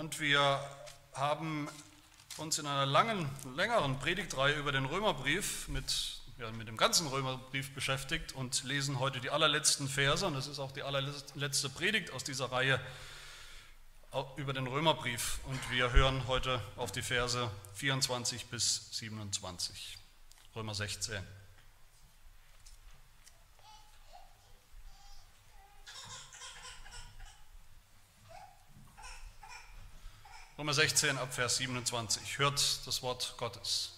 und wir haben uns in einer langen, längeren Predigtreihe über den Römerbrief mit, ja, mit dem ganzen Römerbrief beschäftigt und lesen heute die allerletzten Verse. Und das ist auch die allerletzte Predigt aus dieser Reihe über den Römerbrief. Und wir hören heute auf die Verse 24 bis 27, Römer 16. Römer 16 ab Vers 27. Hört das Wort Gottes.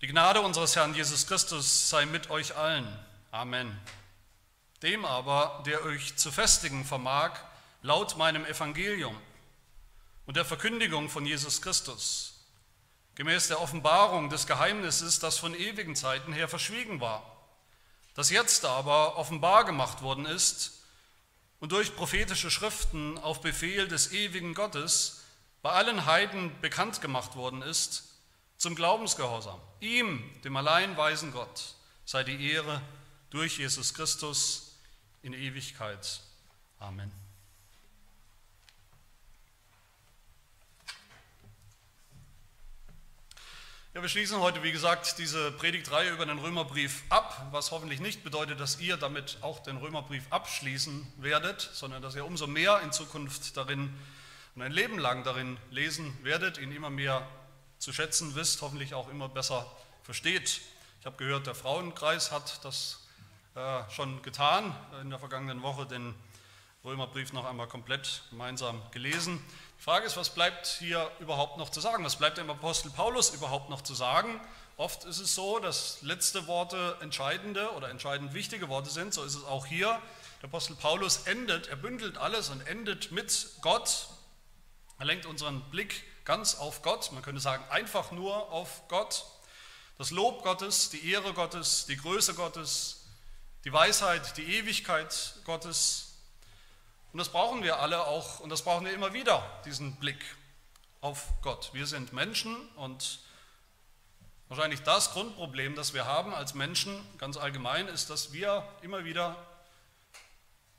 Die Gnade unseres Herrn Jesus Christus sei mit euch allen. Amen. Dem aber, der euch zu festigen vermag, laut meinem Evangelium und der Verkündigung von Jesus Christus, gemäß der Offenbarung des Geheimnisses, das von ewigen Zeiten her verschwiegen war, das jetzt aber offenbar gemacht worden ist, und durch prophetische Schriften auf Befehl des ewigen Gottes bei allen Heiden bekannt gemacht worden ist, zum Glaubensgehorsam. Ihm, dem allein weisen Gott, sei die Ehre durch Jesus Christus in Ewigkeit. Amen. Ja, wir schließen heute, wie gesagt, diese Predigtreihe über den Römerbrief ab, was hoffentlich nicht bedeutet, dass ihr damit auch den Römerbrief abschließen werdet, sondern dass ihr umso mehr in Zukunft darin und ein Leben lang darin lesen werdet, ihn immer mehr zu schätzen wisst, hoffentlich auch immer besser versteht. Ich habe gehört, der Frauenkreis hat das äh, schon getan, in der vergangenen Woche den Römerbrief noch einmal komplett gemeinsam gelesen. Die Frage ist, was bleibt hier überhaupt noch zu sagen? Was bleibt dem Apostel Paulus überhaupt noch zu sagen? Oft ist es so, dass letzte Worte entscheidende oder entscheidend wichtige Worte sind. So ist es auch hier. Der Apostel Paulus endet, er bündelt alles und endet mit Gott. Er lenkt unseren Blick ganz auf Gott. Man könnte sagen, einfach nur auf Gott. Das Lob Gottes, die Ehre Gottes, die Größe Gottes, die Weisheit, die Ewigkeit Gottes und das brauchen wir alle auch und das brauchen wir immer wieder, diesen Blick auf Gott. Wir sind Menschen und wahrscheinlich das Grundproblem, das wir haben als Menschen ganz allgemein, ist, dass wir immer wieder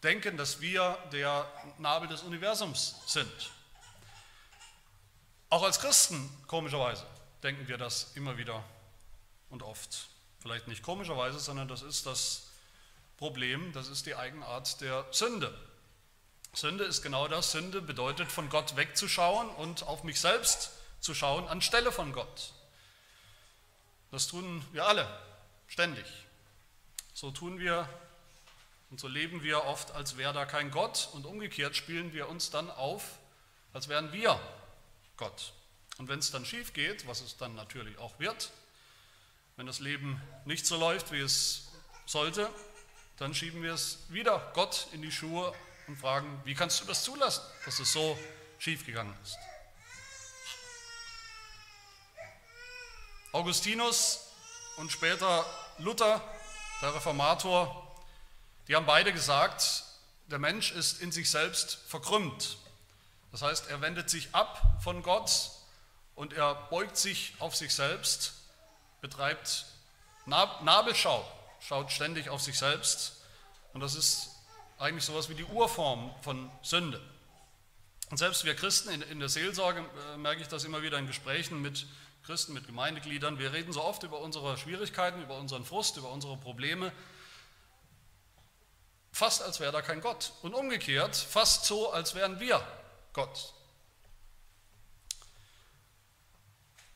denken, dass wir der Nabel des Universums sind. Auch als Christen, komischerweise, denken wir das immer wieder und oft. Vielleicht nicht komischerweise, sondern das ist das Problem, das ist die Eigenart der Sünde. Sünde ist genau das. Sünde bedeutet, von Gott wegzuschauen und auf mich selbst zu schauen anstelle von Gott. Das tun wir alle, ständig. So tun wir und so leben wir oft, als wäre da kein Gott und umgekehrt spielen wir uns dann auf, als wären wir Gott. Und wenn es dann schief geht, was es dann natürlich auch wird, wenn das Leben nicht so läuft, wie es sollte, dann schieben wir es wieder Gott in die Schuhe und fragen, wie kannst du das zulassen, dass es so schiefgegangen ist? Augustinus und später Luther, der Reformator, die haben beide gesagt, der Mensch ist in sich selbst verkrümmt. Das heißt, er wendet sich ab von Gott und er beugt sich auf sich selbst, betreibt Nabelschau, schaut ständig auf sich selbst. Und das ist eigentlich sowas wie die Urform von Sünde. Und selbst wir Christen in, in der Seelsorge äh, merke ich das immer wieder in Gesprächen mit Christen, mit Gemeindegliedern. Wir reden so oft über unsere Schwierigkeiten, über unseren Frust, über unsere Probleme, fast als wäre da kein Gott. Und umgekehrt, fast so, als wären wir Gott.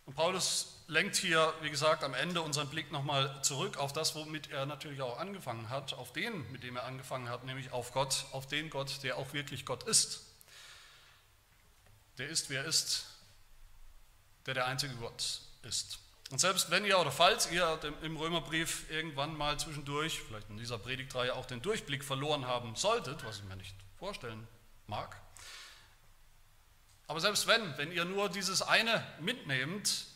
Und Paulus lenkt hier, wie gesagt, am Ende unseren Blick nochmal zurück auf das, womit er natürlich auch angefangen hat, auf den, mit dem er angefangen hat, nämlich auf Gott, auf den Gott, der auch wirklich Gott ist. Der ist, wer ist, der der einzige Gott ist. Und selbst wenn ihr oder falls ihr im Römerbrief irgendwann mal zwischendurch, vielleicht in dieser Predigtreihe auch den Durchblick verloren haben solltet, was ich mir nicht vorstellen mag, aber selbst wenn, wenn ihr nur dieses eine mitnehmt,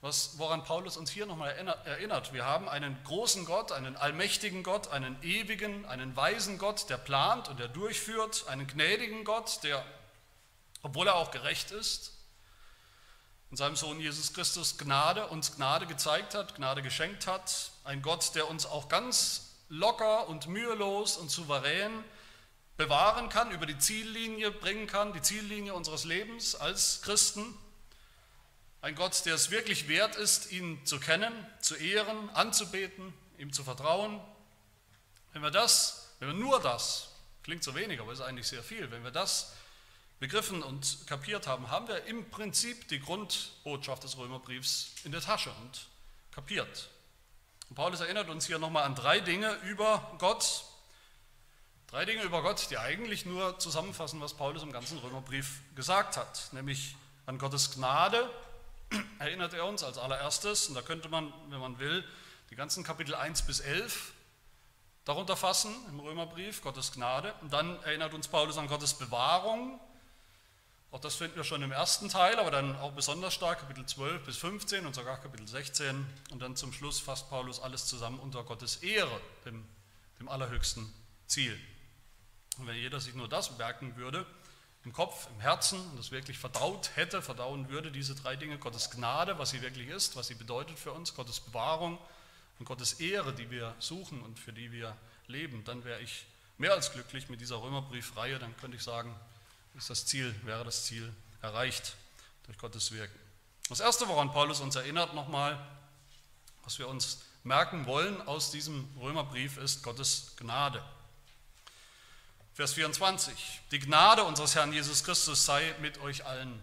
was, woran Paulus uns hier nochmal erinnert. Wir haben einen großen Gott, einen allmächtigen Gott, einen ewigen, einen weisen Gott, der plant und der durchführt, einen gnädigen Gott, der, obwohl er auch gerecht ist, in seinem Sohn Jesus Christus Gnade, uns Gnade gezeigt hat, Gnade geschenkt hat, ein Gott, der uns auch ganz locker und mühelos und souverän bewahren kann, über die Ziellinie bringen kann, die Ziellinie unseres Lebens als Christen. Ein Gott, der es wirklich wert ist, ihn zu kennen, zu ehren, anzubeten, ihm zu vertrauen. Wenn wir das, wenn wir nur das, klingt so wenig, aber ist eigentlich sehr viel, wenn wir das begriffen und kapiert haben, haben wir im Prinzip die Grundbotschaft des Römerbriefs in der Tasche und kapiert. Und Paulus erinnert uns hier nochmal an drei Dinge über Gott, Drei Dinge über Gott, die eigentlich nur zusammenfassen, was Paulus im ganzen Römerbrief gesagt hat, nämlich an Gottes Gnade erinnert er uns als allererstes, und da könnte man, wenn man will, die ganzen Kapitel 1 bis 11 darunter fassen im Römerbrief, Gottes Gnade. Und dann erinnert uns Paulus an Gottes Bewahrung. Auch das finden wir schon im ersten Teil, aber dann auch besonders stark Kapitel 12 bis 15 und sogar Kapitel 16. Und dann zum Schluss fasst Paulus alles zusammen unter Gottes Ehre, dem, dem allerhöchsten Ziel. Und wenn jeder sich nur das merken würde, im Kopf, im Herzen und das wirklich verdaut hätte, verdauen würde, diese drei Dinge, Gottes Gnade, was sie wirklich ist, was sie bedeutet für uns, Gottes Bewahrung und Gottes Ehre, die wir suchen und für die wir leben, dann wäre ich mehr als glücklich mit dieser Römerbriefreihe, dann könnte ich sagen, ist das Ziel, wäre das Ziel erreicht durch Gottes Wirken. Das Erste, woran Paulus uns erinnert nochmal, was wir uns merken wollen aus diesem Römerbrief, ist Gottes Gnade. Vers 24. Die Gnade unseres Herrn Jesus Christus sei mit euch allen.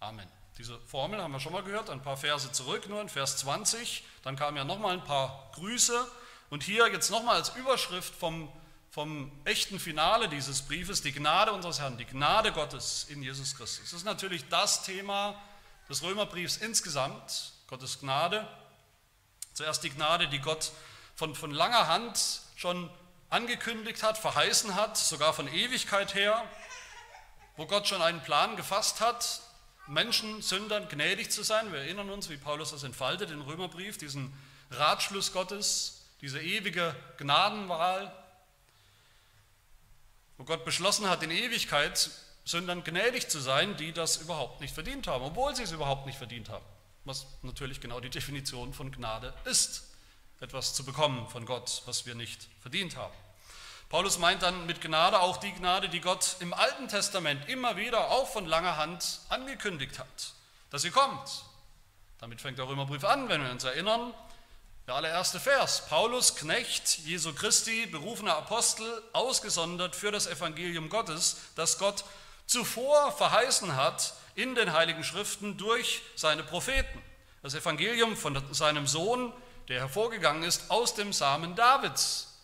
Amen. Diese Formel haben wir schon mal gehört, ein paar Verse zurück, nur in Vers 20. Dann kamen ja nochmal ein paar Grüße. Und hier jetzt nochmal als Überschrift vom, vom echten Finale dieses Briefes, die Gnade unseres Herrn, die Gnade Gottes in Jesus Christus. Das ist natürlich das Thema des Römerbriefs insgesamt, Gottes Gnade. Zuerst die Gnade, die Gott von, von langer Hand schon angekündigt hat, verheißen hat, sogar von Ewigkeit her, wo Gott schon einen Plan gefasst hat, Menschen, Sündern gnädig zu sein. Wir erinnern uns, wie Paulus das entfaltet im Römerbrief, diesen Ratschluss Gottes, diese ewige Gnadenwahl, wo Gott beschlossen hat, in Ewigkeit Sündern gnädig zu sein, die das überhaupt nicht verdient haben, obwohl sie es überhaupt nicht verdient haben. Was natürlich genau die Definition von Gnade ist etwas zu bekommen von Gott, was wir nicht verdient haben. Paulus meint dann mit Gnade auch die Gnade, die Gott im Alten Testament immer wieder auch von langer Hand angekündigt hat, dass sie kommt. Damit fängt der Römerbrief an, wenn wir uns erinnern. Der allererste Vers, Paulus, Knecht Jesu Christi, berufener Apostel, ausgesondert für das Evangelium Gottes, das Gott zuvor verheißen hat in den Heiligen Schriften durch seine Propheten. Das Evangelium von seinem Sohn, der hervorgegangen ist aus dem Samen Davids,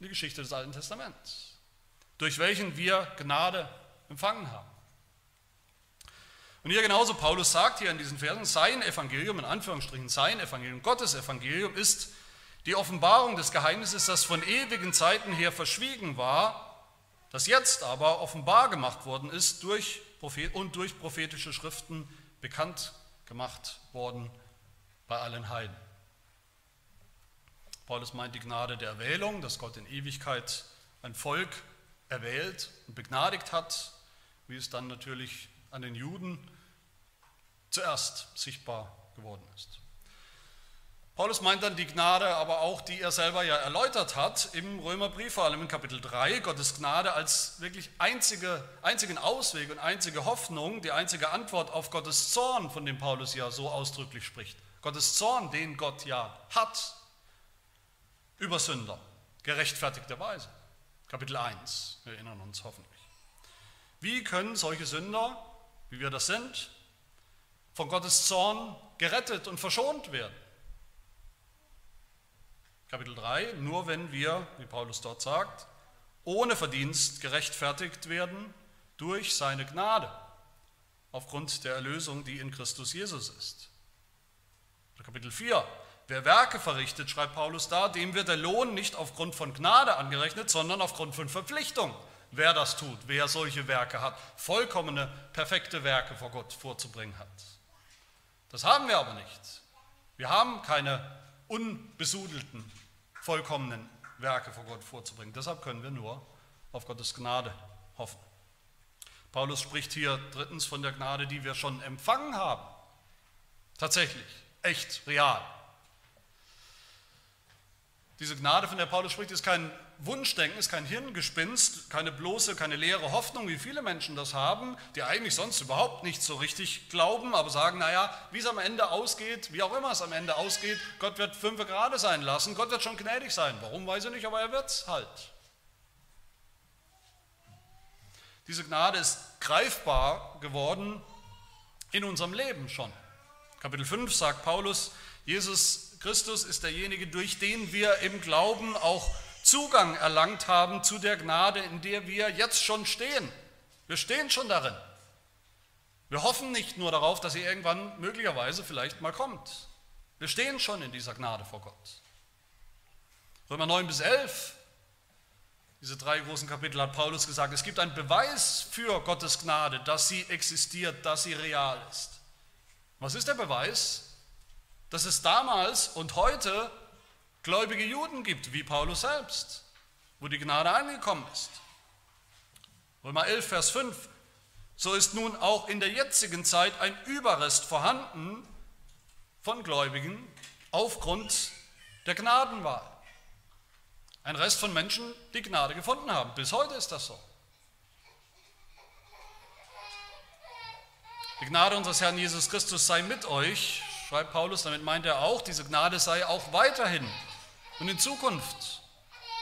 die Geschichte des Alten Testaments, durch welchen wir Gnade empfangen haben. Und hier genauso, Paulus sagt hier in diesen Versen, sein Evangelium, in Anführungsstrichen sein Evangelium, Gottes Evangelium ist die Offenbarung des Geheimnisses, das von ewigen Zeiten her verschwiegen war, das jetzt aber offenbar gemacht worden ist durch und durch prophetische Schriften bekannt gemacht worden bei allen Heiden. Paulus meint die Gnade der Erwählung, dass Gott in Ewigkeit ein Volk erwählt und begnadigt hat, wie es dann natürlich an den Juden zuerst sichtbar geworden ist. Paulus meint dann die Gnade, aber auch die er selber ja erläutert hat im Römerbrief, vor allem in Kapitel 3, Gottes Gnade als wirklich einzige, einzigen Ausweg und einzige Hoffnung, die einzige Antwort auf Gottes Zorn, von dem Paulus ja so ausdrücklich spricht. Gottes Zorn, den Gott ja hat über Sünder, gerechtfertigterweise. Kapitel 1, wir erinnern uns hoffentlich. Wie können solche Sünder, wie wir das sind, von Gottes Zorn gerettet und verschont werden? Kapitel 3, nur wenn wir, wie Paulus dort sagt, ohne Verdienst gerechtfertigt werden durch seine Gnade, aufgrund der Erlösung, die in Christus Jesus ist. Kapitel 4, Wer Werke verrichtet, schreibt Paulus da, dem wird der Lohn nicht aufgrund von Gnade angerechnet, sondern aufgrund von Verpflichtung. Wer das tut, wer solche Werke hat, vollkommene, perfekte Werke vor Gott vorzubringen hat. Das haben wir aber nicht. Wir haben keine unbesudelten, vollkommenen Werke vor Gott vorzubringen. Deshalb können wir nur auf Gottes Gnade hoffen. Paulus spricht hier drittens von der Gnade, die wir schon empfangen haben. Tatsächlich, echt, real. Diese Gnade, von der Paulus spricht, ist kein Wunschdenken, ist kein Hirngespinst, keine bloße, keine leere Hoffnung, wie viele Menschen das haben, die eigentlich sonst überhaupt nicht so richtig glauben, aber sagen, naja, wie es am Ende ausgeht, wie auch immer es am Ende ausgeht, Gott wird fünf Grade sein lassen, Gott wird schon gnädig sein. Warum, weiß ich nicht, aber er wird es halt. Diese Gnade ist greifbar geworden in unserem Leben schon. Kapitel 5 sagt Paulus, Jesus Christus ist derjenige, durch den wir im Glauben auch Zugang erlangt haben zu der Gnade, in der wir jetzt schon stehen. Wir stehen schon darin. Wir hoffen nicht nur darauf, dass sie irgendwann möglicherweise vielleicht mal kommt. Wir stehen schon in dieser Gnade vor Gott. Römer 9 bis 11, diese drei großen Kapitel hat Paulus gesagt, es gibt einen Beweis für Gottes Gnade, dass sie existiert, dass sie real ist. Was ist der Beweis? Dass es damals und heute gläubige Juden gibt, wie Paulus selbst, wo die Gnade angekommen ist. Römer 11, Vers 5. So ist nun auch in der jetzigen Zeit ein Überrest vorhanden von Gläubigen aufgrund der Gnadenwahl. Ein Rest von Menschen, die Gnade gefunden haben. Bis heute ist das so. Die Gnade unseres Herrn Jesus Christus sei mit euch, schreibt Paulus, damit meint er auch, diese Gnade sei auch weiterhin und in Zukunft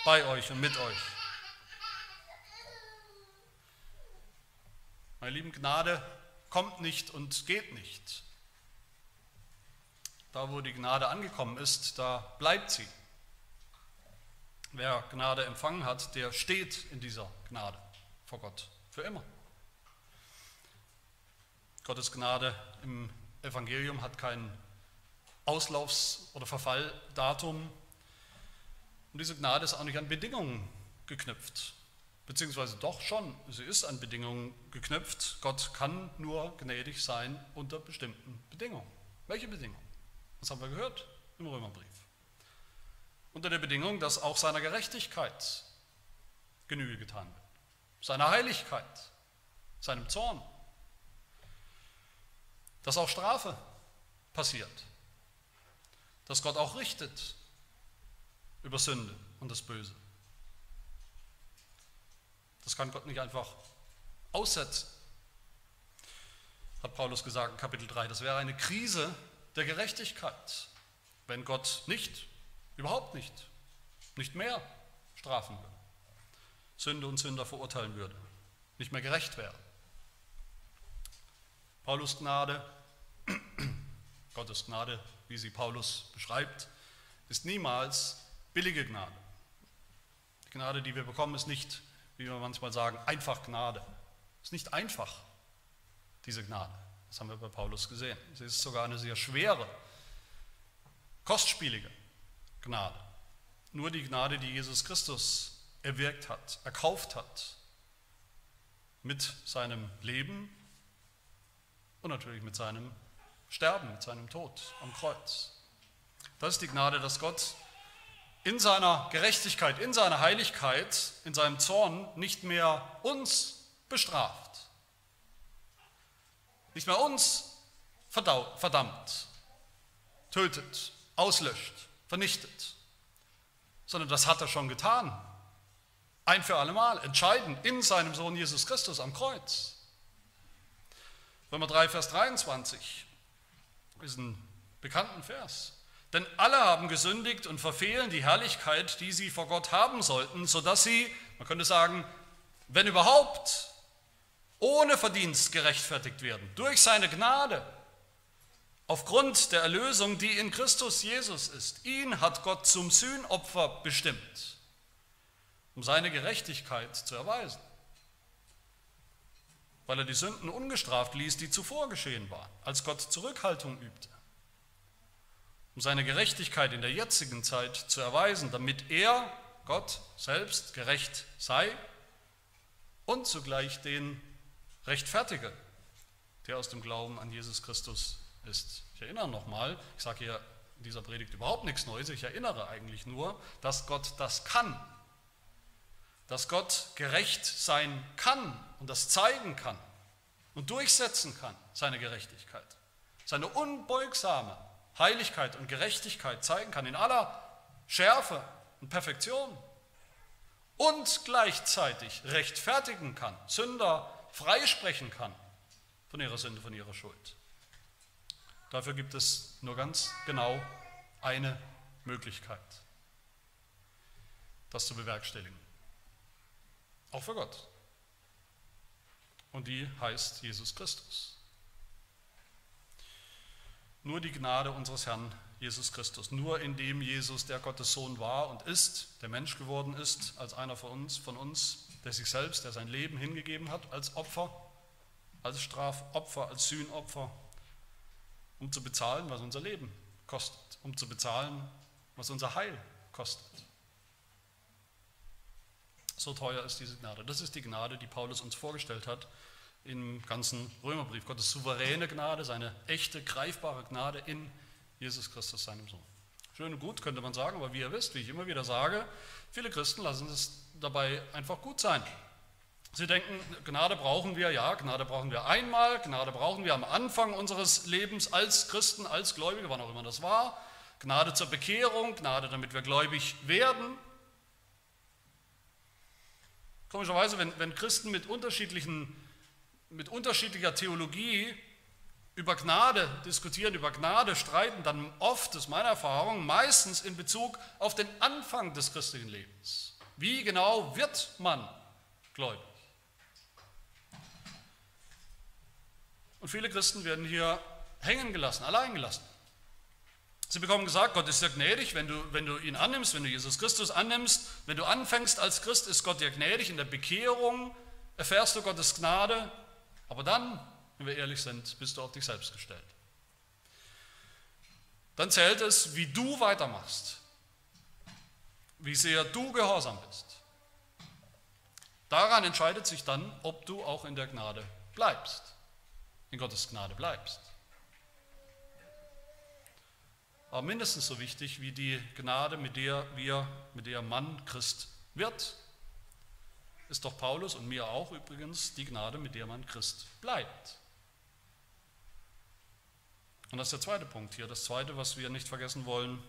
bei euch und mit euch. Meine lieben, Gnade kommt nicht und geht nicht. Da, wo die Gnade angekommen ist, da bleibt sie. Wer Gnade empfangen hat, der steht in dieser Gnade vor Gott für immer. Gottes Gnade im Evangelium hat kein Auslaufs- oder Verfalldatum. Und diese Gnade ist auch nicht an Bedingungen geknüpft. Beziehungsweise doch schon, sie ist an Bedingungen geknüpft. Gott kann nur gnädig sein unter bestimmten Bedingungen. Welche Bedingungen? Das haben wir gehört im Römerbrief. Unter der Bedingung, dass auch seiner Gerechtigkeit Genüge getan wird, seiner Heiligkeit, seinem Zorn dass auch Strafe passiert, dass Gott auch richtet über Sünde und das Böse. Das kann Gott nicht einfach aussetzen, hat Paulus gesagt in Kapitel 3. Das wäre eine Krise der Gerechtigkeit, wenn Gott nicht, überhaupt nicht, nicht mehr strafen würde, Sünde und Sünder verurteilen würde, nicht mehr gerecht wäre. Paulus Gnade, Gottes Gnade, wie sie Paulus beschreibt, ist niemals billige Gnade. Die Gnade, die wir bekommen, ist nicht, wie wir manchmal sagen, einfach Gnade. Ist nicht einfach, diese Gnade. Das haben wir bei Paulus gesehen. Sie ist sogar eine sehr schwere, kostspielige Gnade. Nur die Gnade, die Jesus Christus erwirkt hat, erkauft hat, mit seinem Leben und natürlich mit seinem Sterben, mit seinem Tod am Kreuz. Das ist die Gnade, dass Gott in seiner Gerechtigkeit, in seiner Heiligkeit, in seinem Zorn nicht mehr uns bestraft, nicht mehr uns verdammt, tötet, auslöscht, vernichtet, sondern das hat er schon getan. Ein für allemal, entscheidend in seinem Sohn Jesus Christus am Kreuz. Römer 3, Vers 23 ist ein bekannten Vers. Denn alle haben gesündigt und verfehlen die Herrlichkeit, die sie vor Gott haben sollten, sodass sie, man könnte sagen, wenn überhaupt, ohne Verdienst gerechtfertigt werden, durch seine Gnade, aufgrund der Erlösung, die in Christus Jesus ist. Ihn hat Gott zum Sühnopfer bestimmt, um seine Gerechtigkeit zu erweisen weil er die Sünden ungestraft ließ, die zuvor geschehen waren, als Gott Zurückhaltung übte, um seine Gerechtigkeit in der jetzigen Zeit zu erweisen, damit er, Gott selbst, gerecht sei und zugleich den rechtfertige, der aus dem Glauben an Jesus Christus ist. Ich erinnere nochmal, ich sage hier in dieser Predigt überhaupt nichts Neues, ich erinnere eigentlich nur, dass Gott das kann dass Gott gerecht sein kann und das zeigen kann und durchsetzen kann, seine Gerechtigkeit, seine unbeugsame Heiligkeit und Gerechtigkeit zeigen kann in aller Schärfe und Perfektion und gleichzeitig rechtfertigen kann, Sünder freisprechen kann von ihrer Sünde, von ihrer Schuld. Dafür gibt es nur ganz genau eine Möglichkeit, das zu bewerkstelligen. Auch für Gott. Und die heißt Jesus Christus. Nur die Gnade unseres Herrn Jesus Christus. Nur indem Jesus, der Gottes Sohn war und ist, der Mensch geworden ist, als einer von uns, von uns, der sich selbst, der sein Leben hingegeben hat, als Opfer, als Strafopfer, als Sühnopfer, um zu bezahlen, was unser Leben kostet, um zu bezahlen, was unser Heil kostet. So teuer ist diese Gnade. Das ist die Gnade, die Paulus uns vorgestellt hat im ganzen Römerbrief. Gottes souveräne Gnade, seine echte, greifbare Gnade in Jesus Christus, seinem Sohn. Schön und gut, könnte man sagen, aber wie ihr wisst, wie ich immer wieder sage, viele Christen lassen es dabei einfach gut sein. Sie denken, Gnade brauchen wir, ja, Gnade brauchen wir einmal, Gnade brauchen wir am Anfang unseres Lebens als Christen, als Gläubige, wann auch immer das war. Gnade zur Bekehrung, Gnade, damit wir gläubig werden. Komischerweise, wenn, wenn Christen mit, unterschiedlichen, mit unterschiedlicher Theologie über Gnade diskutieren, über Gnade streiten, dann oft, das ist meine Erfahrung, meistens in Bezug auf den Anfang des christlichen Lebens. Wie genau wird man gläubig? Und viele Christen werden hier hängen gelassen, allein gelassen. Sie bekommen gesagt, Gott ist sehr gnädig, wenn du, wenn du ihn annimmst, wenn du Jesus Christus annimmst, wenn du anfängst als Christ, ist Gott dir gnädig. In der Bekehrung erfährst du Gottes Gnade, aber dann wenn wir ehrlich sind, bist du auf dich selbst gestellt. Dann zählt es, wie du weitermachst, wie sehr du gehorsam bist. Daran entscheidet sich dann, ob du auch in der Gnade bleibst, in Gottes Gnade bleibst. Aber mindestens so wichtig wie die Gnade, mit der wir, mit der Mann Christ wird, ist doch Paulus und mir auch übrigens die Gnade, mit der man Christ bleibt. Und das ist der zweite Punkt hier. Das zweite, was wir nicht vergessen wollen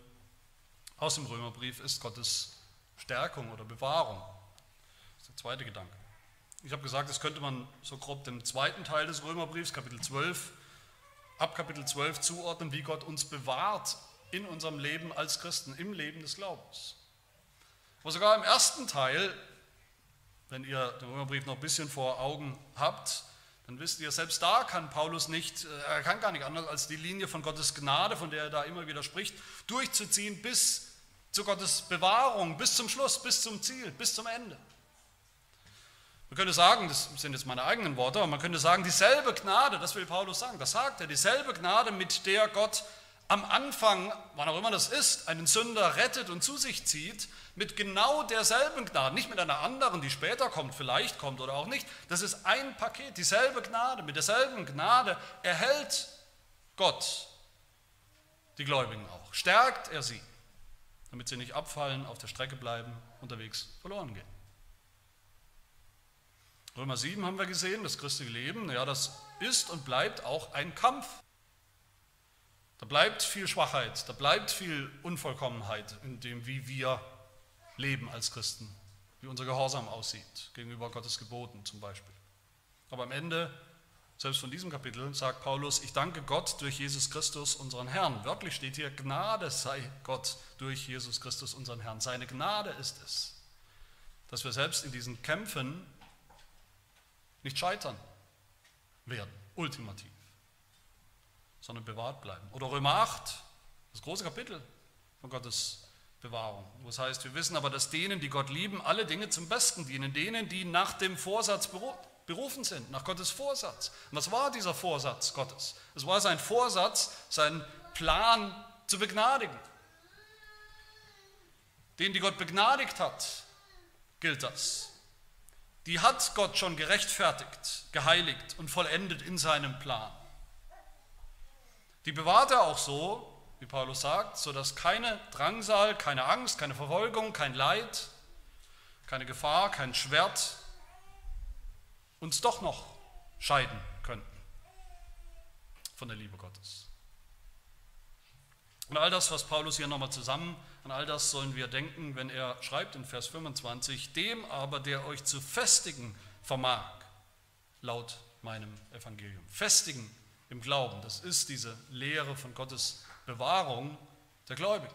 aus dem Römerbrief, ist Gottes Stärkung oder Bewahrung. Das ist der zweite Gedanke. Ich habe gesagt, das könnte man so grob dem zweiten Teil des Römerbriefs, Kapitel 12, ab Kapitel 12 zuordnen, wie Gott uns bewahrt in unserem Leben als Christen, im Leben des Glaubens. Aber sogar im ersten Teil, wenn ihr den Römerbrief noch ein bisschen vor Augen habt, dann wisst ihr, selbst da kann Paulus nicht, äh, er kann gar nicht anders als die Linie von Gottes Gnade, von der er da immer wieder spricht, durchzuziehen bis zu Gottes Bewahrung, bis zum Schluss, bis zum Ziel, bis zum Ende. Man könnte sagen, das sind jetzt meine eigenen Worte, aber man könnte sagen, dieselbe Gnade, das will Paulus sagen, das sagt er, dieselbe Gnade, mit der Gott am Anfang, wann auch immer das ist, einen Sünder rettet und zu sich zieht, mit genau derselben Gnade, nicht mit einer anderen, die später kommt, vielleicht kommt oder auch nicht. Das ist ein Paket, dieselbe Gnade, mit derselben Gnade erhält Gott die Gläubigen auch, stärkt er sie, damit sie nicht abfallen, auf der Strecke bleiben, unterwegs verloren gehen. Römer 7 haben wir gesehen, das christliche Leben, ja, das ist und bleibt auch ein Kampf. Da bleibt viel Schwachheit, da bleibt viel Unvollkommenheit in dem, wie wir leben als Christen, wie unser Gehorsam aussieht gegenüber Gottes Geboten zum Beispiel. Aber am Ende, selbst von diesem Kapitel, sagt Paulus, ich danke Gott durch Jesus Christus, unseren Herrn. Wörtlich steht hier, Gnade sei Gott durch Jesus Christus, unseren Herrn. Seine Gnade ist es, dass wir selbst in diesen Kämpfen nicht scheitern werden, ultimativ, sondern bewahrt bleiben. Oder Römer 8, das große Kapitel von Gottes Bewahrung. Das heißt, wir wissen aber, dass denen, die Gott lieben, alle Dinge zum Besten dienen, denen, die nach dem Vorsatz berufen sind, nach Gottes Vorsatz. Und was war dieser Vorsatz Gottes? Es war sein Vorsatz, sein Plan zu begnadigen. Denen, die Gott begnadigt hat, gilt das. Die hat Gott schon gerechtfertigt, geheiligt und vollendet in seinem Plan. Die bewahrt er auch so, wie Paulus sagt, sodass keine Drangsal, keine Angst, keine Verfolgung, kein Leid, keine Gefahr, kein Schwert uns doch noch scheiden könnten von der Liebe Gottes. Und all das, was Paulus hier nochmal zusammen An all das sollen wir denken, wenn er schreibt in Vers 25, dem aber, der euch zu festigen vermag, laut meinem Evangelium. Festigen im Glauben, das ist diese Lehre von Gottes Bewahrung der Gläubigen.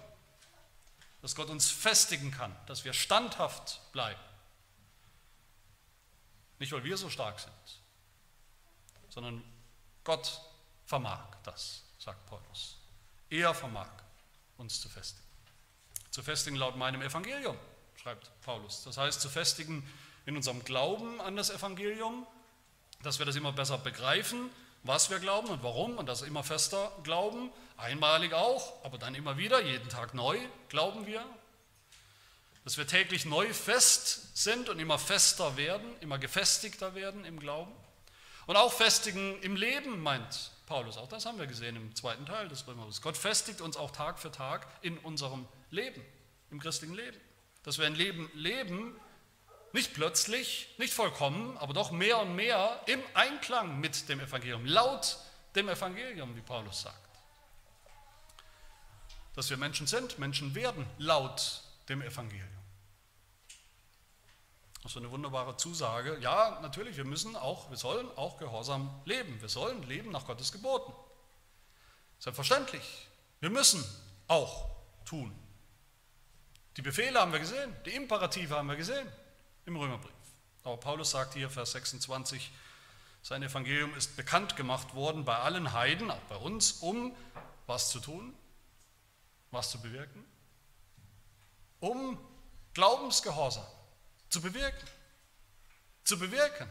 Dass Gott uns festigen kann, dass wir standhaft bleiben. Nicht, weil wir so stark sind, sondern Gott vermag das, sagt Paulus. Er vermag uns zu festigen. Zu festigen laut meinem Evangelium, schreibt Paulus. Das heißt, zu festigen in unserem Glauben an das Evangelium, dass wir das immer besser begreifen, was wir glauben und warum und das immer fester glauben, einmalig auch, aber dann immer wieder, jeden Tag neu glauben wir, dass wir täglich neu fest sind und immer fester werden, immer gefestigter werden im Glauben und auch festigen im Leben, meint Paulus. Auch das haben wir gesehen im zweiten Teil des Römerbriefs. Gott festigt uns auch Tag für Tag in unserem Leben, im christlichen Leben. Dass wir ein Leben leben, nicht plötzlich, nicht vollkommen, aber doch mehr und mehr im Einklang mit dem Evangelium, laut dem Evangelium, wie Paulus sagt. Dass wir Menschen sind, Menschen werden, laut dem Evangelium. Das ist eine wunderbare Zusage. Ja, natürlich, wir müssen auch, wir sollen auch gehorsam leben. Wir sollen leben nach Gottes Geboten. Selbstverständlich. Wir müssen auch tun. Die Befehle haben wir gesehen, die Imperative haben wir gesehen im Römerbrief. Aber Paulus sagt hier, Vers 26, sein Evangelium ist bekannt gemacht worden bei allen Heiden, auch bei uns, um was zu tun, was zu bewirken, um Glaubensgehorsam zu bewirken, zu bewirken.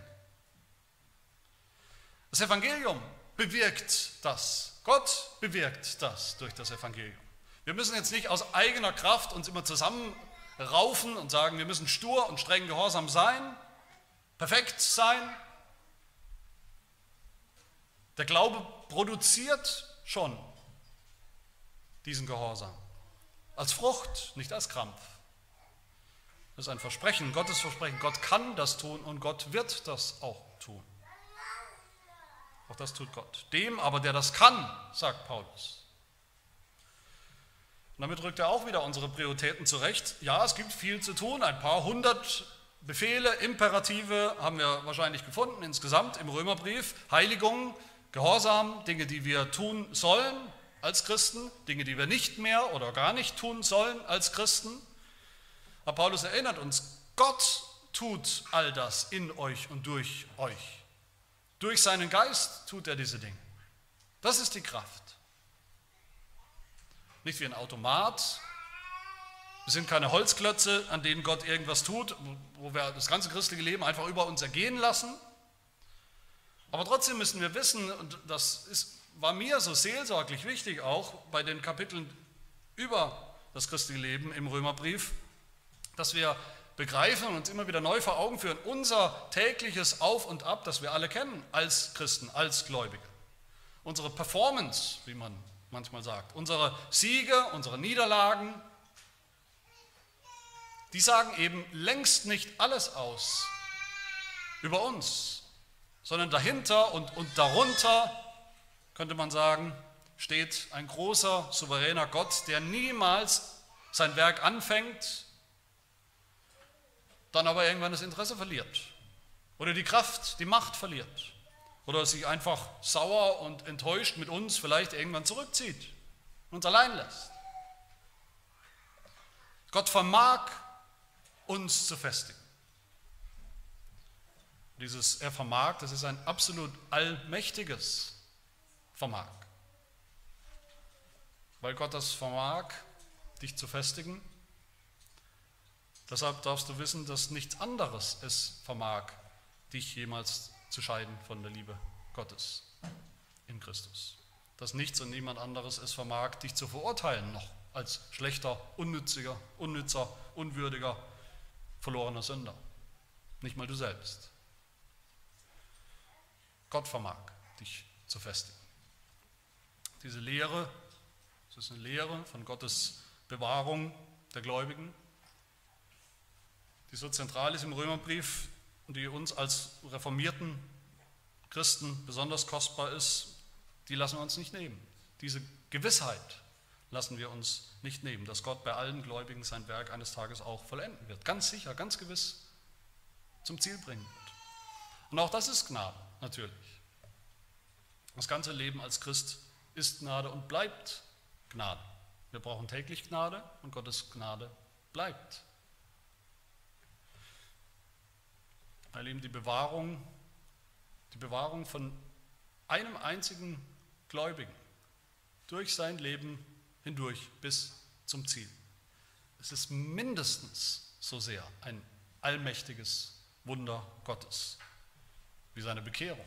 Das Evangelium bewirkt das. Gott bewirkt das durch das Evangelium. Wir müssen jetzt nicht aus eigener Kraft uns immer zusammen raufen und sagen, wir müssen stur und streng gehorsam sein, perfekt sein. Der Glaube produziert schon diesen Gehorsam. Als Frucht, nicht als Krampf. Das ist ein Versprechen, Gottes Versprechen. Gott kann das tun und Gott wird das auch tun. Auch das tut Gott. Dem aber, der das kann, sagt Paulus, und damit rückt er auch wieder unsere Prioritäten zurecht. Ja, es gibt viel zu tun, ein paar hundert Befehle, Imperative haben wir wahrscheinlich gefunden insgesamt im Römerbrief. Heiligung, Gehorsam, Dinge, die wir tun sollen als Christen, Dinge, die wir nicht mehr oder gar nicht tun sollen als Christen. Aber Paulus erinnert uns, Gott tut all das in euch und durch euch. Durch seinen Geist tut er diese Dinge. Das ist die Kraft. Nicht wie ein Automat. Wir sind keine Holzklötze, an denen Gott irgendwas tut, wo wir das ganze christliche Leben einfach über uns ergehen lassen. Aber trotzdem müssen wir wissen, und das ist, war mir so seelsorglich wichtig auch bei den Kapiteln über das christliche Leben im Römerbrief, dass wir begreifen und uns immer wieder neu vor Augen führen, unser tägliches Auf und Ab, das wir alle kennen als Christen, als Gläubige. Unsere Performance, wie man manchmal sagt. Unsere Siege, unsere Niederlagen, die sagen eben längst nicht alles aus über uns, sondern dahinter und, und darunter, könnte man sagen, steht ein großer, souveräner Gott, der niemals sein Werk anfängt, dann aber irgendwann das Interesse verliert oder die Kraft, die Macht verliert oder sich einfach sauer und enttäuscht mit uns vielleicht irgendwann zurückzieht und uns allein lässt. Gott vermag uns zu festigen. Dieses Er vermag, das ist ein absolut allmächtiges Vermag. Weil Gott das vermag, dich zu festigen, deshalb darfst du wissen, dass nichts anderes es vermag, dich jemals zu scheiden von der Liebe Gottes in Christus. Dass nichts und niemand anderes es vermag, dich zu verurteilen noch als schlechter, unnütziger, unnützer, unwürdiger, verlorener Sünder. Nicht mal du selbst. Gott vermag dich zu festigen. Diese Lehre, das ist eine Lehre von Gottes Bewahrung der Gläubigen, die so zentral ist im Römerbrief, die uns als reformierten Christen besonders kostbar ist, die lassen wir uns nicht nehmen. Diese Gewissheit, lassen wir uns nicht nehmen, dass Gott bei allen Gläubigen sein Werk eines Tages auch vollenden wird. Ganz sicher, ganz gewiss zum Ziel bringen wird. Und auch das ist Gnade, natürlich. Das ganze Leben als Christ ist Gnade und bleibt Gnade. Wir brauchen täglich Gnade und Gottes Gnade bleibt. Meine Lieben, die Bewahrung, die Bewahrung von einem einzigen Gläubigen durch sein Leben hindurch bis zum Ziel. Es ist mindestens so sehr ein allmächtiges Wunder Gottes wie seine Bekehrung,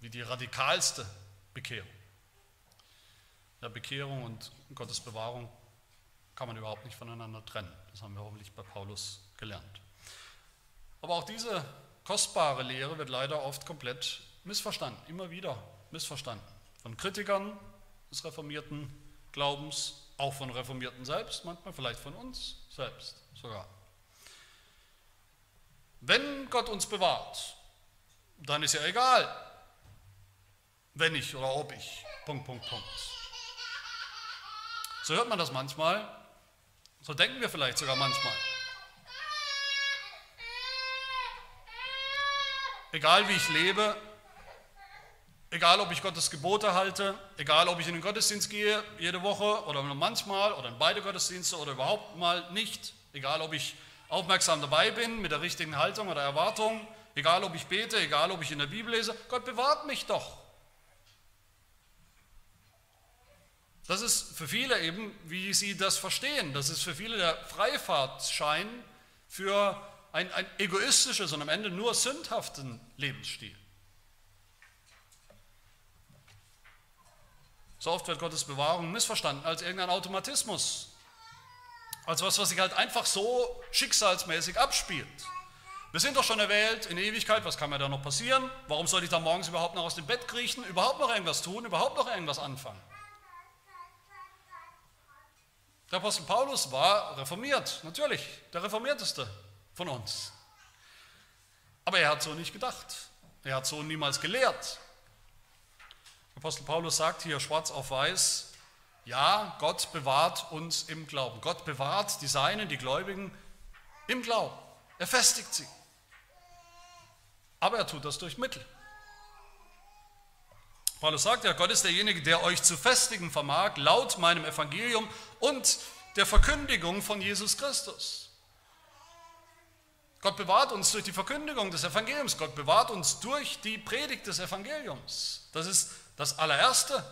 wie die radikalste Bekehrung. Ja, Bekehrung und Gottes Bewahrung kann man überhaupt nicht voneinander trennen. Das haben wir hoffentlich bei Paulus gelernt. Aber auch diese kostbare Lehre wird leider oft komplett missverstanden, immer wieder missverstanden. Von Kritikern des reformierten Glaubens, auch von Reformierten selbst, manchmal vielleicht von uns selbst sogar. Wenn Gott uns bewahrt, dann ist ja egal, wenn ich oder ob ich. Punkt, Punkt, Punkt. So hört man das manchmal, so denken wir vielleicht sogar manchmal. Egal wie ich lebe, Egal, ob ich Gottes Gebote halte, egal, ob ich in den Gottesdienst gehe, jede Woche oder nur manchmal oder in beide Gottesdienste oder überhaupt mal nicht, egal, ob ich aufmerksam dabei bin mit der richtigen Haltung oder Erwartung, egal, ob ich bete, egal, ob ich in der Bibel lese, Gott bewahrt mich doch. Das ist für viele eben, wie sie das verstehen, das ist für viele der Freifahrtschein für ein, ein egoistisches und am Ende nur sündhaften Lebensstil. So oft wird Gottes Bewahrung missverstanden als irgendein Automatismus, als was, was sich halt einfach so schicksalsmäßig abspielt. Wir sind doch schon erwählt in Ewigkeit, was kann mir da noch passieren? Warum soll ich da morgens überhaupt noch aus dem Bett kriechen, überhaupt noch irgendwas tun, überhaupt noch irgendwas anfangen? Der Apostel Paulus war reformiert, natürlich, der reformierteste von uns. Aber er hat so nicht gedacht. Er hat so niemals gelehrt. Apostel Paulus sagt hier schwarz auf weiß, ja, Gott bewahrt uns im Glauben. Gott bewahrt die Seinen, die Gläubigen im Glauben. Er festigt sie. Aber er tut das durch Mittel. Paulus sagt ja, Gott ist derjenige, der euch zu festigen vermag, laut meinem Evangelium und der Verkündigung von Jesus Christus. Gott bewahrt uns durch die Verkündigung des Evangeliums. Gott bewahrt uns durch die Predigt des Evangeliums. Das ist das allererste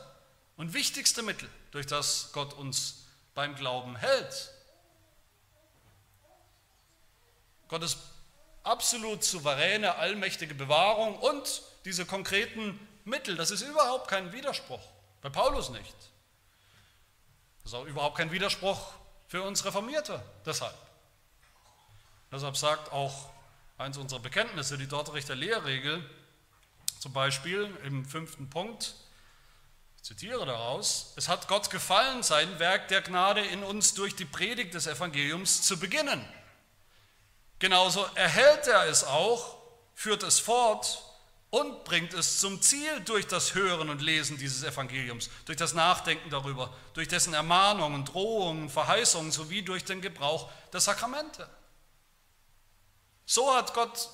und wichtigste Mittel, durch das Gott uns beim Glauben hält. Gottes absolut souveräne, allmächtige Bewahrung und diese konkreten Mittel, das ist überhaupt kein Widerspruch. Bei Paulus nicht. Das ist auch überhaupt kein Widerspruch für uns Reformierte deshalb. Deshalb sagt auch eins unserer Bekenntnisse, die Dorterichter Lehrregel, zum Beispiel im fünften Punkt, ich zitiere daraus, es hat Gott gefallen, sein Werk der Gnade in uns durch die Predigt des Evangeliums zu beginnen. Genauso erhält er es auch, führt es fort und bringt es zum Ziel durch das Hören und Lesen dieses Evangeliums, durch das Nachdenken darüber, durch dessen Ermahnungen, Drohungen, Verheißungen sowie durch den Gebrauch der Sakramente. So hat Gott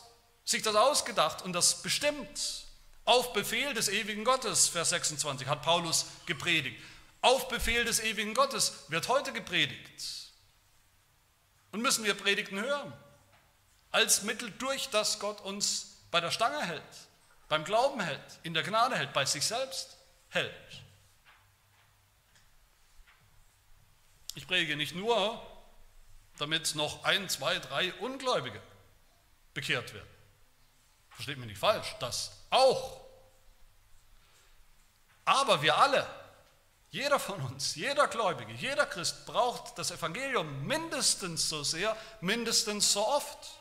sich das ausgedacht und das bestimmt. Auf Befehl des ewigen Gottes, Vers 26, hat Paulus gepredigt. Auf Befehl des ewigen Gottes wird heute gepredigt. Und müssen wir Predigten hören. Als Mittel, durch das Gott uns bei der Stange hält, beim Glauben hält, in der Gnade hält, bei sich selbst hält. Ich predige nicht nur, damit noch ein, zwei, drei Ungläubige bekehrt werden. Versteht mich nicht falsch, das auch. Aber wir alle, jeder von uns, jeder Gläubige, jeder Christ braucht das Evangelium mindestens so sehr, mindestens so oft.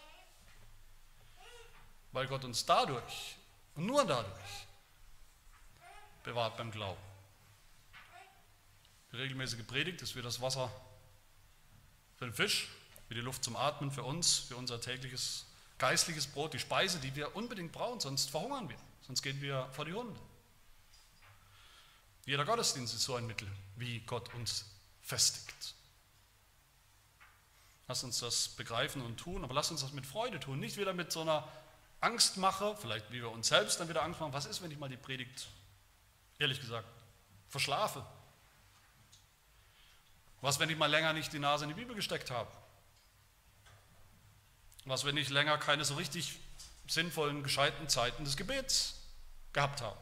Weil Gott uns dadurch und nur dadurch bewahrt beim Glauben. Die regelmäßige Predigt ist wie das Wasser für den Fisch, wie die Luft zum Atmen für uns, für unser tägliches geistliches Brot, die Speise, die wir unbedingt brauchen, sonst verhungern wir, sonst gehen wir vor die Hunde. Jeder Gottesdienst ist so ein Mittel, wie Gott uns festigt. Lass uns das begreifen und tun, aber lass uns das mit Freude tun, nicht wieder mit so einer Angstmache, vielleicht wie wir uns selbst dann wieder Angst machen. Was ist, wenn ich mal die Predigt, ehrlich gesagt, verschlafe? Was, wenn ich mal länger nicht die Nase in die Bibel gesteckt habe? Was, wenn ich länger keine so richtig sinnvollen, gescheiten Zeiten des Gebets gehabt habe?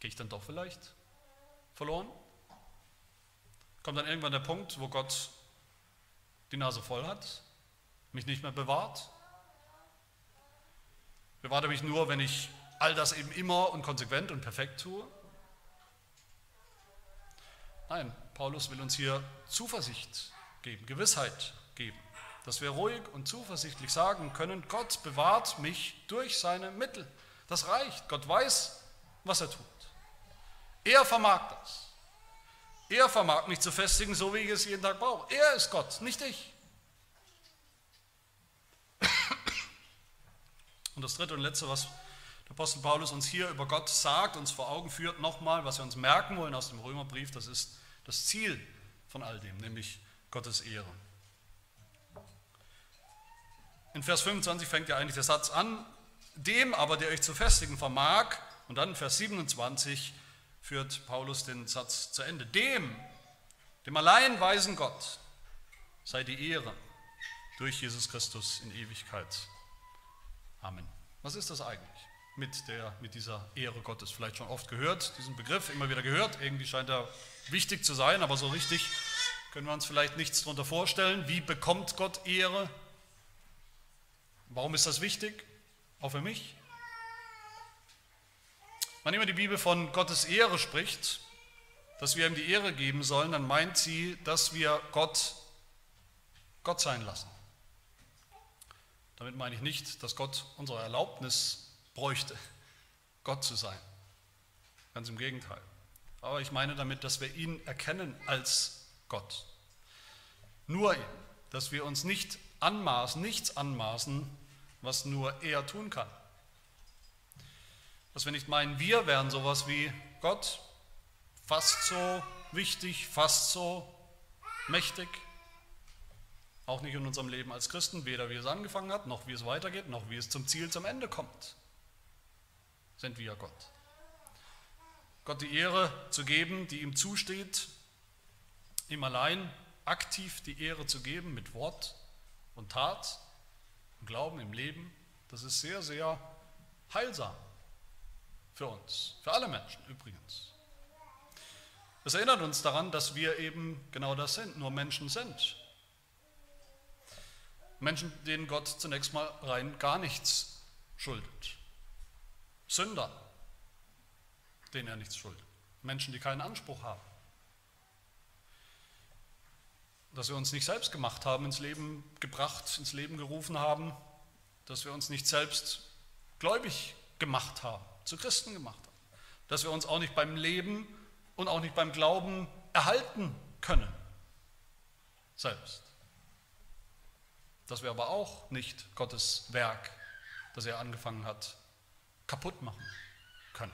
Gehe ich dann doch vielleicht verloren? Kommt dann irgendwann der Punkt, wo Gott die Nase voll hat, mich nicht mehr bewahrt? Bewahrt er mich nur, wenn ich all das eben immer und konsequent und perfekt tue? Nein, Paulus will uns hier Zuversicht geben, Gewissheit geben, dass wir ruhig und zuversichtlich sagen können, Gott bewahrt mich durch seine Mittel. Das reicht. Gott weiß, was er tut. Er vermag das. Er vermag mich zu festigen, so wie ich es jeden Tag brauche. Er ist Gott, nicht ich. Und das dritte und letzte, was der Apostel Paulus uns hier über Gott sagt, uns vor Augen führt, nochmal, was wir uns merken wollen aus dem Römerbrief, das ist das Ziel von all dem, nämlich Gottes Ehre. In Vers 25 fängt ja eigentlich der Satz an, dem aber, der euch zu festigen vermag, und dann in Vers 27 führt Paulus den Satz zu Ende. Dem, dem allein weisen Gott, sei die Ehre durch Jesus Christus in Ewigkeit. Amen. Was ist das eigentlich mit, der, mit dieser Ehre Gottes? Vielleicht schon oft gehört, diesen Begriff immer wieder gehört. Irgendwie scheint er wichtig zu sein, aber so richtig können wir uns vielleicht nichts darunter vorstellen. Wie bekommt Gott Ehre? Warum ist das wichtig? Auch für mich? Wann immer die Bibel von Gottes Ehre spricht, dass wir ihm die Ehre geben sollen, dann meint sie, dass wir Gott Gott sein lassen. Damit meine ich nicht, dass Gott unsere Erlaubnis bräuchte, Gott zu sein. Ganz im Gegenteil. Aber ich meine damit, dass wir ihn erkennen als Gott. Nur ihn, dass wir uns nicht anmaßen, nichts anmaßen, was nur er tun kann. Dass wir nicht meinen, wir wären sowas wie Gott, fast so wichtig, fast so mächtig. Auch nicht in unserem Leben als Christen, weder wie es angefangen hat, noch wie es weitergeht, noch wie es zum Ziel, zum Ende kommt. Sind wir Gott. Gott die Ehre zu geben, die ihm zusteht, ihm allein aktiv die Ehre zu geben mit Wort und Tat Glauben im Leben, das ist sehr, sehr heilsam. Für uns, für alle Menschen übrigens. Es erinnert uns daran, dass wir eben genau das sind, nur Menschen sind. Menschen, denen Gott zunächst mal rein gar nichts schuldet. Sünder, denen er nichts schuldet. Menschen, die keinen Anspruch haben. Dass wir uns nicht selbst gemacht haben, ins Leben gebracht, ins Leben gerufen haben, dass wir uns nicht selbst gläubig gemacht haben zu Christen gemacht hat. Dass wir uns auch nicht beim Leben und auch nicht beim Glauben erhalten können. Selbst. Dass wir aber auch nicht Gottes Werk, das er angefangen hat, kaputt machen können.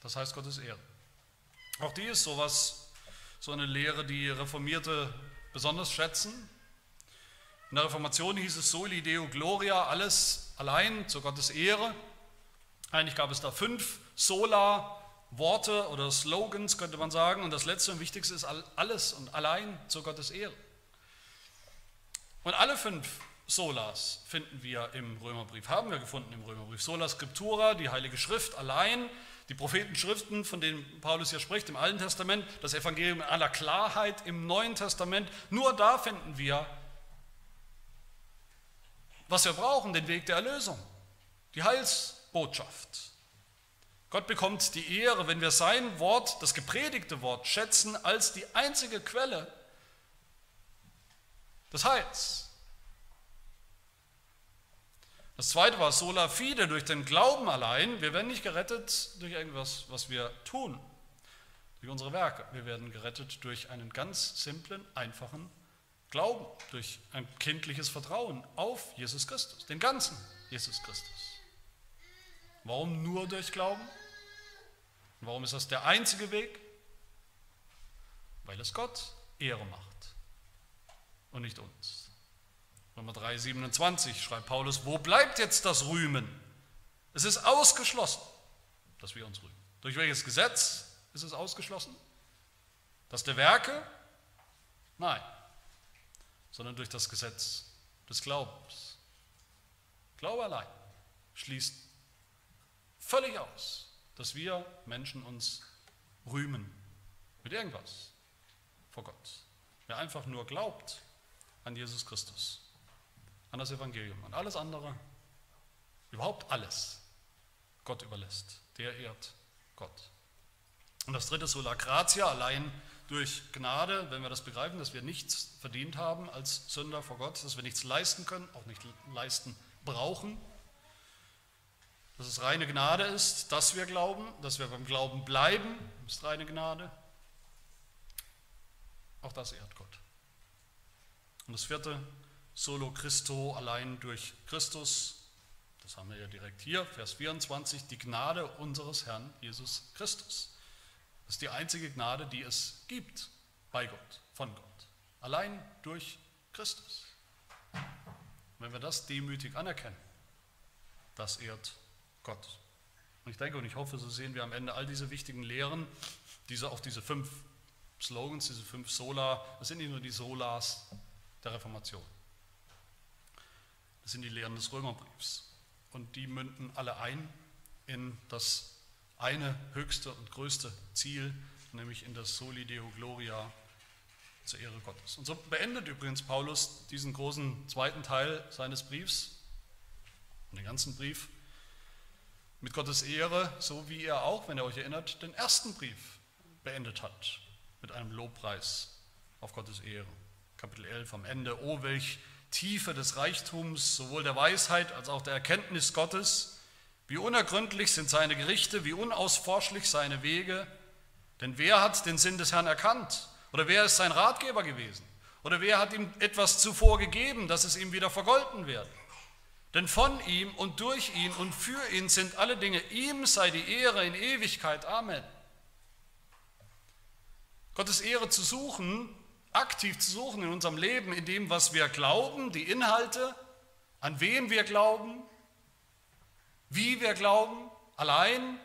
Das heißt Gottes Ehre. Auch die ist sowas, so eine Lehre, die Reformierte besonders schätzen. In der Reformation hieß es Soli Deo Gloria, alles allein zu Gottes Ehre. Eigentlich gab es da fünf Sola-Worte oder Slogans, könnte man sagen. Und das letzte und wichtigste ist alles und allein zu Gottes Ehre. Und alle fünf Solas finden wir im Römerbrief, haben wir gefunden im Römerbrief. Sola Scriptura, die Heilige Schrift allein, die Prophetenschriften, von denen Paulus hier spricht im Alten Testament, das Evangelium in aller Klarheit im Neuen Testament. Nur da finden wir was wir brauchen, den Weg der Erlösung, die Heilsbotschaft. Gott bekommt die Ehre, wenn wir sein Wort, das gepredigte Wort, schätzen als die einzige Quelle des Heils. Das zweite war sola fide, durch den Glauben allein. Wir werden nicht gerettet durch irgendwas, was wir tun, durch unsere Werke. Wir werden gerettet durch einen ganz simplen, einfachen Glauben, durch ein kindliches Vertrauen auf Jesus Christus, den ganzen Jesus Christus. Warum nur durch Glauben? Und warum ist das der einzige Weg? Weil es Gott Ehre macht und nicht uns. Römer 3, 27 schreibt Paulus, wo bleibt jetzt das Rühmen? Es ist ausgeschlossen, dass wir uns rühmen. Durch welches Gesetz ist es ausgeschlossen? Das der Werke? Nein, sondern durch das Gesetz des Glaubens. Glaube allein schließt völlig aus, dass wir Menschen uns rühmen mit irgendwas vor Gott. Wer einfach nur glaubt an Jesus Christus, an das Evangelium, an alles andere, überhaupt alles, Gott überlässt, der ehrt Gott. Und das dritte Sola Gratia, allein durch Gnade, wenn wir das begreifen, dass wir nichts verdient haben als Sünder vor Gott, dass wir nichts leisten können, auch nicht leisten brauchen, dass es reine Gnade ist, dass wir glauben, dass wir beim Glauben bleiben, ist reine Gnade. Auch das ehrt Gott. Und das vierte, solo Christo, allein durch Christus, das haben wir ja direkt hier, Vers 24, die Gnade unseres Herrn Jesus Christus. Das ist die einzige Gnade, die es gibt bei Gott, von Gott. Allein durch Christus. Wenn wir das demütig anerkennen, das ehrt Gott. Und ich denke und ich hoffe, so sehen wir am Ende all diese wichtigen Lehren, diese, auch diese fünf Slogans, diese fünf Sola, das sind nicht nur die Solas der Reformation. Das sind die Lehren des Römerbriefs. Und die münden alle ein in das eine höchste und größte Ziel, nämlich in das Soli Deo Gloria zur Ehre Gottes. Und so beendet übrigens Paulus diesen großen zweiten Teil seines Briefs, den ganzen Brief, mit Gottes Ehre, so wie er auch, wenn ihr euch erinnert, den ersten Brief beendet hat, mit einem Lobpreis auf Gottes Ehre. Kapitel 11 am Ende, oh welch Tiefe des Reichtums, sowohl der Weisheit als auch der Erkenntnis Gottes, wie unergründlich sind seine Gerichte, wie unausforschlich seine Wege, denn wer hat den Sinn des Herrn erkannt? Oder wer ist sein Ratgeber gewesen? Oder wer hat ihm etwas zuvor gegeben, dass es ihm wieder vergolten werde? Denn von ihm und durch ihn und für ihn sind alle Dinge. Ihm sei die Ehre in Ewigkeit. Amen. Gottes Ehre zu suchen, aktiv zu suchen in unserem Leben, in dem, was wir glauben, die Inhalte, an wen wir glauben, wie wir glauben, allein,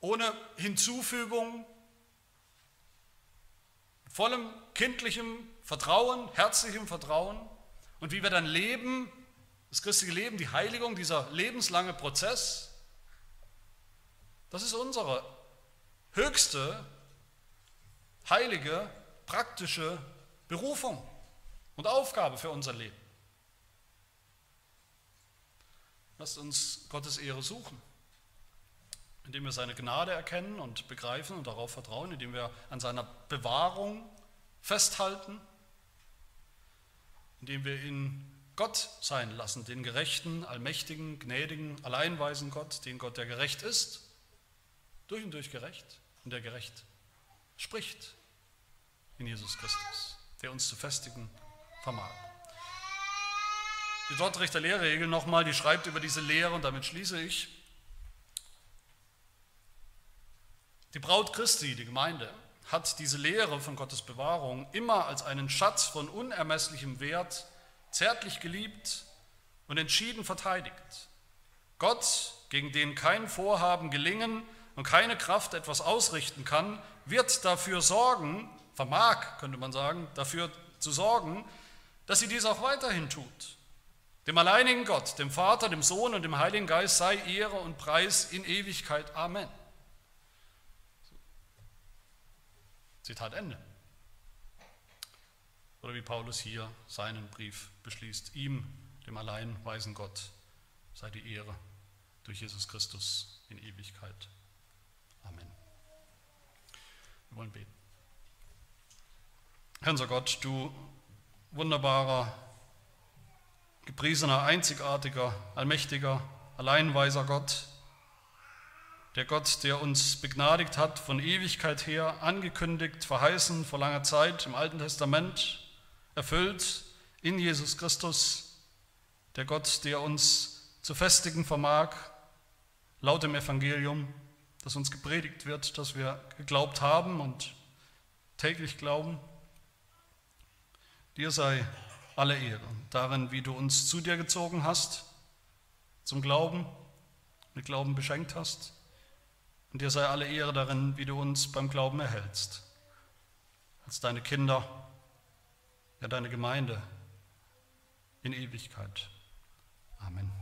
ohne Hinzufügung, vollem kindlichem Vertrauen, herzlichem Vertrauen. Und wie wir dann leben, das christliche Leben, die Heiligung, dieser lebenslange Prozess, das ist unsere höchste, heilige, praktische Berufung und Aufgabe für unser Leben. Lasst uns Gottes Ehre suchen, indem wir seine Gnade erkennen und begreifen und darauf vertrauen, indem wir an seiner Bewahrung festhalten, indem wir ihn Gott sein lassen, den gerechten, allmächtigen, gnädigen, alleinweisen Gott, den Gott, der gerecht ist, durch und durch gerecht und der gerecht spricht in Jesus Christus, der uns zu festigen vermag. Die Dortrichter Lehrregel nochmal, die schreibt über diese Lehre und damit schließe ich. Die Braut Christi, die Gemeinde, hat diese Lehre von Gottes Bewahrung immer als einen Schatz von unermesslichem Wert zärtlich geliebt und entschieden verteidigt. Gott, gegen den kein Vorhaben gelingen und keine Kraft etwas ausrichten kann, wird dafür sorgen, vermag, könnte man sagen, dafür zu sorgen, dass sie dies auch weiterhin tut. Dem alleinigen Gott, dem Vater, dem Sohn und dem Heiligen Geist sei Ehre und Preis in Ewigkeit. Amen. Zitat Ende. Oder wie Paulus hier seinen Brief beschließt, ihm, dem allein weisen Gott, sei die Ehre durch Jesus Christus in Ewigkeit. Amen. Wir wollen beten. Herr unser Gott, du wunderbarer, gepriesener, einzigartiger, allmächtiger, alleinweiser Gott, der Gott, der uns begnadigt hat, von Ewigkeit her, angekündigt, verheißen vor langer Zeit im Alten Testament, erfüllt in Jesus Christus, der Gott, der uns zu festigen vermag, laut dem Evangelium, dass uns gepredigt wird, dass wir geglaubt haben und täglich glauben. Dir sei alle Ehre darin, wie du uns zu dir gezogen hast, zum Glauben, mit Glauben beschenkt hast. Und dir sei alle Ehre darin, wie du uns beim Glauben erhältst, als deine Kinder, ja deine Gemeinde in Ewigkeit. Amen.